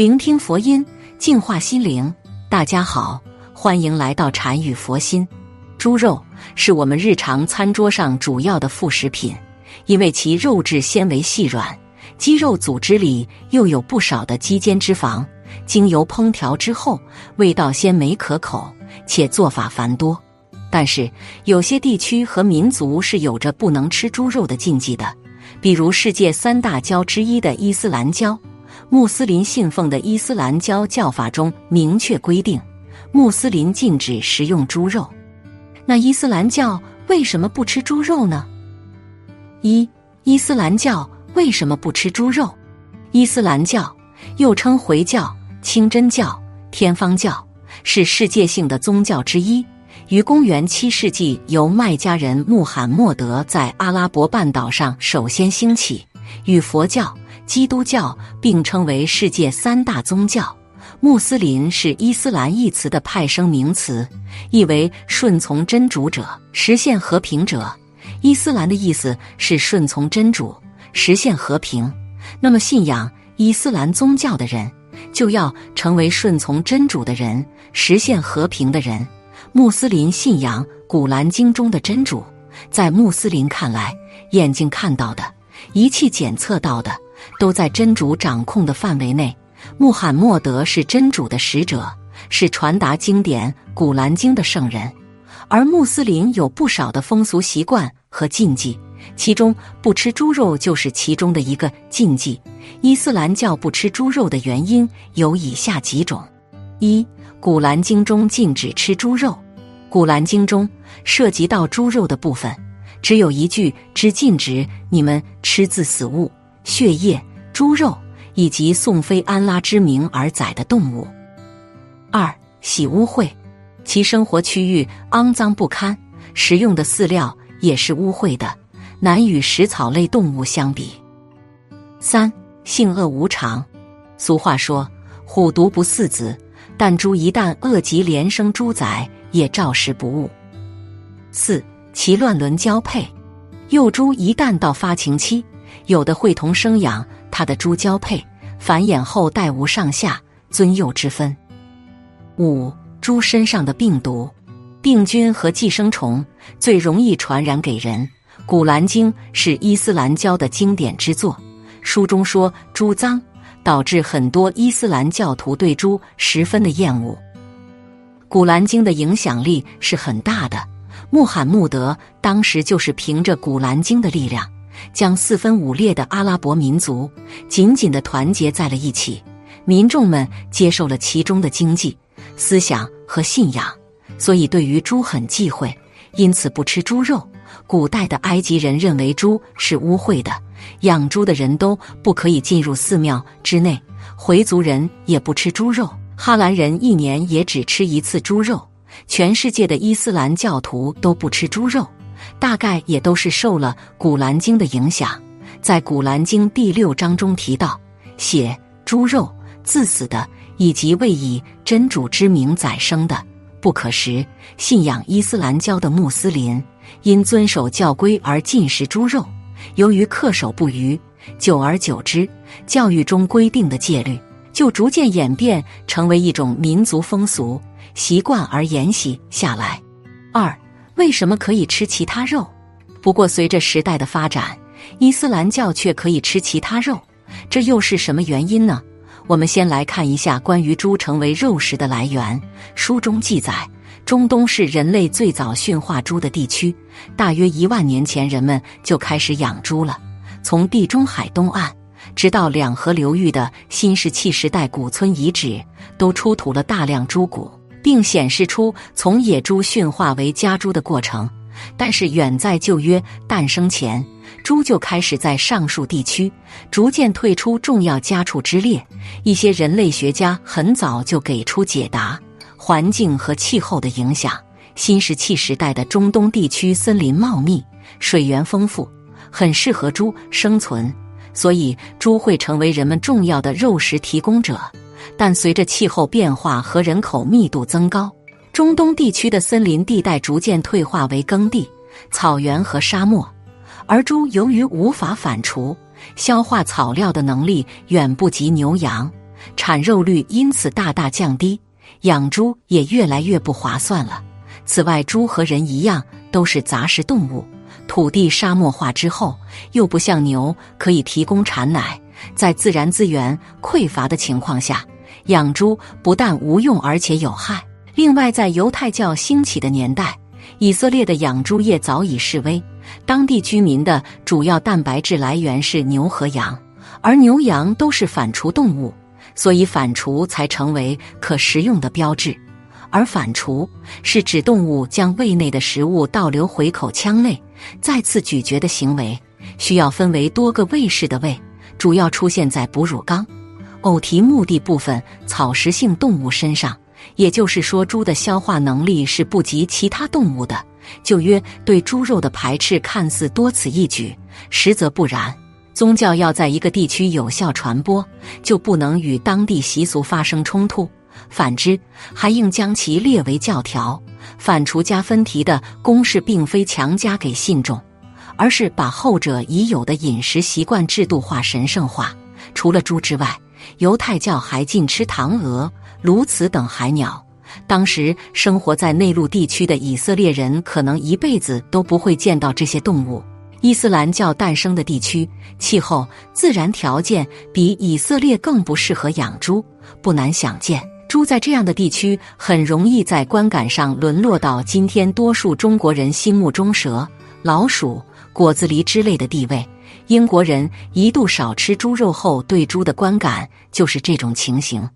聆听佛音，净化心灵。大家好，欢迎来到禅语佛心。猪肉是我们日常餐桌上主要的副食品，因为其肉质纤维细软，肌肉组织里又有不少的肌间脂肪。经油烹调之后，味道鲜美可口，且做法繁多。但是有些地区和民族是有着不能吃猪肉的禁忌的，比如世界三大教之一的伊斯兰教。穆斯林信奉的伊斯兰教教法中明确规定，穆斯林禁止食用猪肉。那伊斯兰教为什么不吃猪肉呢？一、伊斯兰教为什么不吃猪肉？伊斯兰教又称回教、清真教、天方教，是世界性的宗教之一，于公元七世纪由麦加人穆罕默德在阿拉伯半岛上首先兴起，与佛教。基督教并称为世界三大宗教，穆斯林是伊斯兰一词的派生名词，意为顺从真主者、实现和平者。伊斯兰的意思是顺从真主、实现和平。那么，信仰伊斯兰宗教的人就要成为顺从真主的人、实现和平的人。穆斯林信仰《古兰经》中的真主，在穆斯林看来，眼睛看到的、仪器检测到的。都在真主掌控的范围内。穆罕默德是真主的使者，是传达经典《古兰经》的圣人。而穆斯林有不少的风俗习惯和禁忌，其中不吃猪肉就是其中的一个禁忌。伊斯兰教不吃猪肉的原因有以下几种：一，《古兰经》中禁止吃猪肉，《古兰经》中涉及到猪肉的部分，只有一句之禁止你们吃自死物。血液、猪肉以及宋非安拉之名而宰的动物。二、洗污秽，其生活区域肮脏不堪，食用的饲料也是污秽的，难与食草类动物相比。三、性恶无常，俗话说“虎毒不食子”，但猪一旦饿极连生猪崽，也照食不误。四、其乱伦交配，幼猪一旦到发情期。有的会同生养它的猪交配，繁衍后代无上下尊幼之分。五、猪身上的病毒、病菌和寄生虫最容易传染给人。《古兰经》是伊斯兰教的经典之作，书中说猪脏，导致很多伊斯兰教徒对猪十分的厌恶。《古兰经》的影响力是很大的，穆罕默德当时就是凭着《古兰经》的力量。将四分五裂的阿拉伯民族紧紧的团结在了一起，民众们接受了其中的经济、思想和信仰，所以对于猪很忌讳，因此不吃猪肉。古代的埃及人认为猪是污秽的，养猪的人都不可以进入寺庙之内。回族人也不吃猪肉，哈兰人一年也只吃一次猪肉。全世界的伊斯兰教徒都不吃猪肉。大概也都是受了《古兰经》的影响，在《古兰经》第六章中提到，血、猪肉、自死的，以及未以真主之名宰生的，不可食。信仰伊斯兰教的穆斯林因遵守教规而禁食猪肉，由于恪守不渝，久而久之，教育中规定的戒律就逐渐演变成为一种民族风俗习惯而沿袭下来。二。为什么可以吃其他肉？不过随着时代的发展，伊斯兰教却可以吃其他肉，这又是什么原因呢？我们先来看一下关于猪成为肉食的来源。书中记载，中东是人类最早驯化猪的地区，大约一万年前，人们就开始养猪了。从地中海东岸直到两河流域的新石器时代古村遗址，都出土了大量猪骨。并显示出从野猪驯化为家猪的过程，但是远在旧约诞生前，猪就开始在上述地区逐渐退出重要家畜之列。一些人类学家很早就给出解答：环境和气候的影响。新石器时代的中东地区森林茂密，水源丰富，很适合猪生存，所以猪会成为人们重要的肉食提供者。但随着气候变化和人口密度增高，中东地区的森林地带逐渐退化为耕地、草原和沙漠，而猪由于无法反刍、消化草料的能力远不及牛羊，产肉率因此大大降低，养猪也越来越不划算了。此外，猪和人一样都是杂食动物，土地沙漠化之后，又不像牛可以提供产奶，在自然资源匮乏的情况下，养猪不但无用，而且有害。另外，在犹太教兴起的年代，以色列的养猪业早已式微，当地居民的主要蛋白质来源是牛和羊，而牛羊都是反刍动物，所以反刍才成为可食用的标志。而反刍是指动物将胃内的食物倒流回口腔内，再次咀嚼的行为，需要分为多个胃室的胃，主要出现在哺乳纲、偶蹄目的部分草食性动物身上。也就是说，猪的消化能力是不及其他动物的。旧约对猪肉的排斥看似多此一举，实则不然。宗教要在一个地区有效传播，就不能与当地习俗发生冲突；反之，还应将其列为教条。反刍加分蹄的公式，并非强加给信众，而是把后者已有的饮食习惯制度化、神圣化。除了猪之外，犹太教还禁吃唐鹅。鸬鹚等海鸟，当时生活在内陆地区的以色列人可能一辈子都不会见到这些动物。伊斯兰教诞生的地区，气候、自然条件比以色列更不适合养猪，不难想见，猪在这样的地区很容易在观感上沦落到今天多数中国人心目中蛇、老鼠、果子狸之类的地位。英国人一度少吃猪肉后，对猪的观感就是这种情形。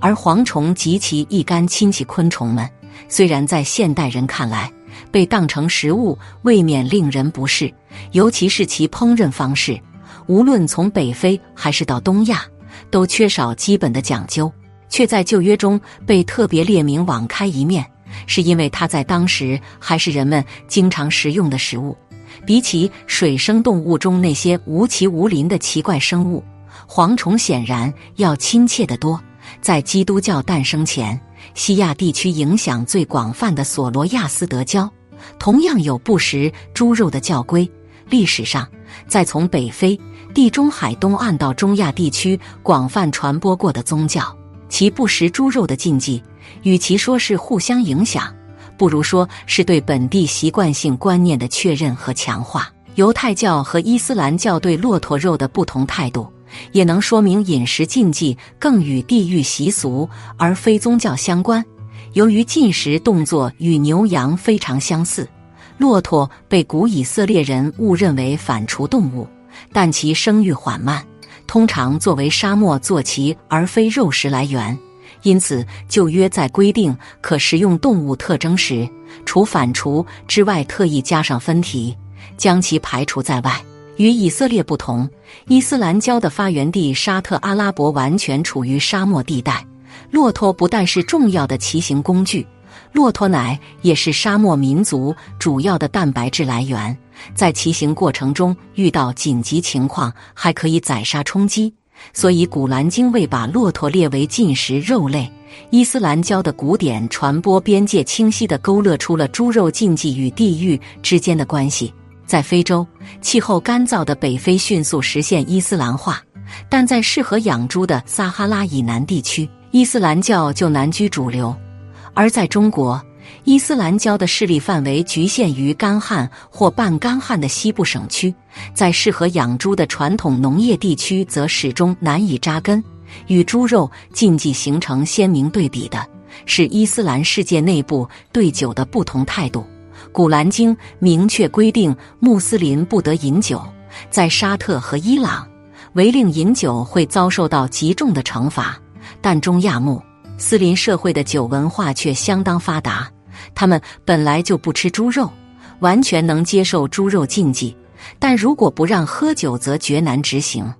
而蝗虫及其一干亲戚昆虫们，虽然在现代人看来被当成食物，未免令人不适，尤其是其烹饪方式，无论从北非还是到东亚，都缺少基本的讲究，却在旧约中被特别列明网开一面，是因为它在当时还是人们经常食用的食物。比起水生动物中那些无鳍无鳞的奇怪生物，蝗虫显然要亲切得多。在基督教诞生前，西亚地区影响最广泛的索罗亚斯德教，同样有不食猪肉的教规。历史上，在从北非、地中海东岸到中亚地区广泛传播过的宗教，其不食猪肉的禁忌，与其说是互相影响，不如说是对本地习惯性观念的确认和强化。犹太教和伊斯兰教对骆驼肉的不同态度。也能说明饮食禁忌更与地域习俗而非宗教相关。由于进食动作与牛羊非常相似，骆驼被古以色列人误认为反刍动物，但其生育缓慢，通常作为沙漠坐骑而非肉食来源。因此，旧约在规定可食用动物特征时，除反刍之外，特意加上分蹄，将其排除在外。与以色列不同，伊斯兰教的发源地沙特阿拉伯完全处于沙漠地带。骆驼不但是重要的骑行工具，骆驼奶也是沙漠民族主要的蛋白质来源。在骑行过程中遇到紧急情况，还可以宰杀充饥。所以，《古兰经》未把骆驼列为禁食肉类。伊斯兰教的古典传播边界清晰地勾勒出了猪肉禁忌与地域之间的关系。在非洲，气候干燥的北非迅速实现伊斯兰化，但在适合养猪的撒哈拉以南地区，伊斯兰教就难居主流。而在中国，伊斯兰教的势力范围局限于干旱或半干旱的西部省区，在适合养猪的传统农业地区则始终难以扎根。与猪肉禁忌形成鲜明对比的是伊斯兰世界内部对酒的不同态度。古兰经明确规定，穆斯林不得饮酒。在沙特和伊朗，违令饮酒会遭受到极重的惩罚。但中亚穆斯林社会的酒文化却相当发达，他们本来就不吃猪肉，完全能接受猪肉禁忌。但如果不让喝酒，则绝难执行。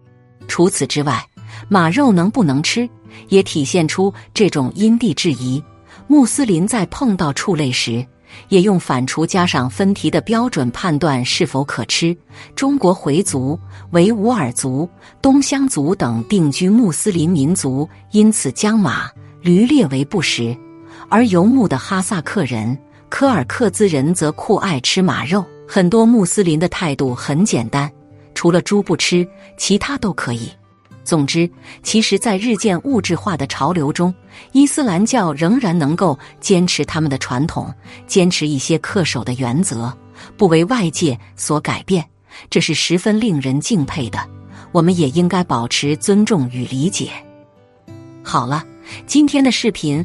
除此之外，马肉能不能吃，也体现出这种因地制宜。穆斯林在碰到畜类时。也用反刍加上分蹄的标准判断是否可吃。中国回族、维吾尔族、东乡族等定居穆斯林民族因此将马、驴列为不食，而游牧的哈萨克人、柯尔克孜人则酷爱吃马肉。很多穆斯林的态度很简单，除了猪不吃，其他都可以。总之，其实，在日渐物质化的潮流中，伊斯兰教仍然能够坚持他们的传统，坚持一些恪守的原则，不为外界所改变，这是十分令人敬佩的。我们也应该保持尊重与理解。好了，今天的视频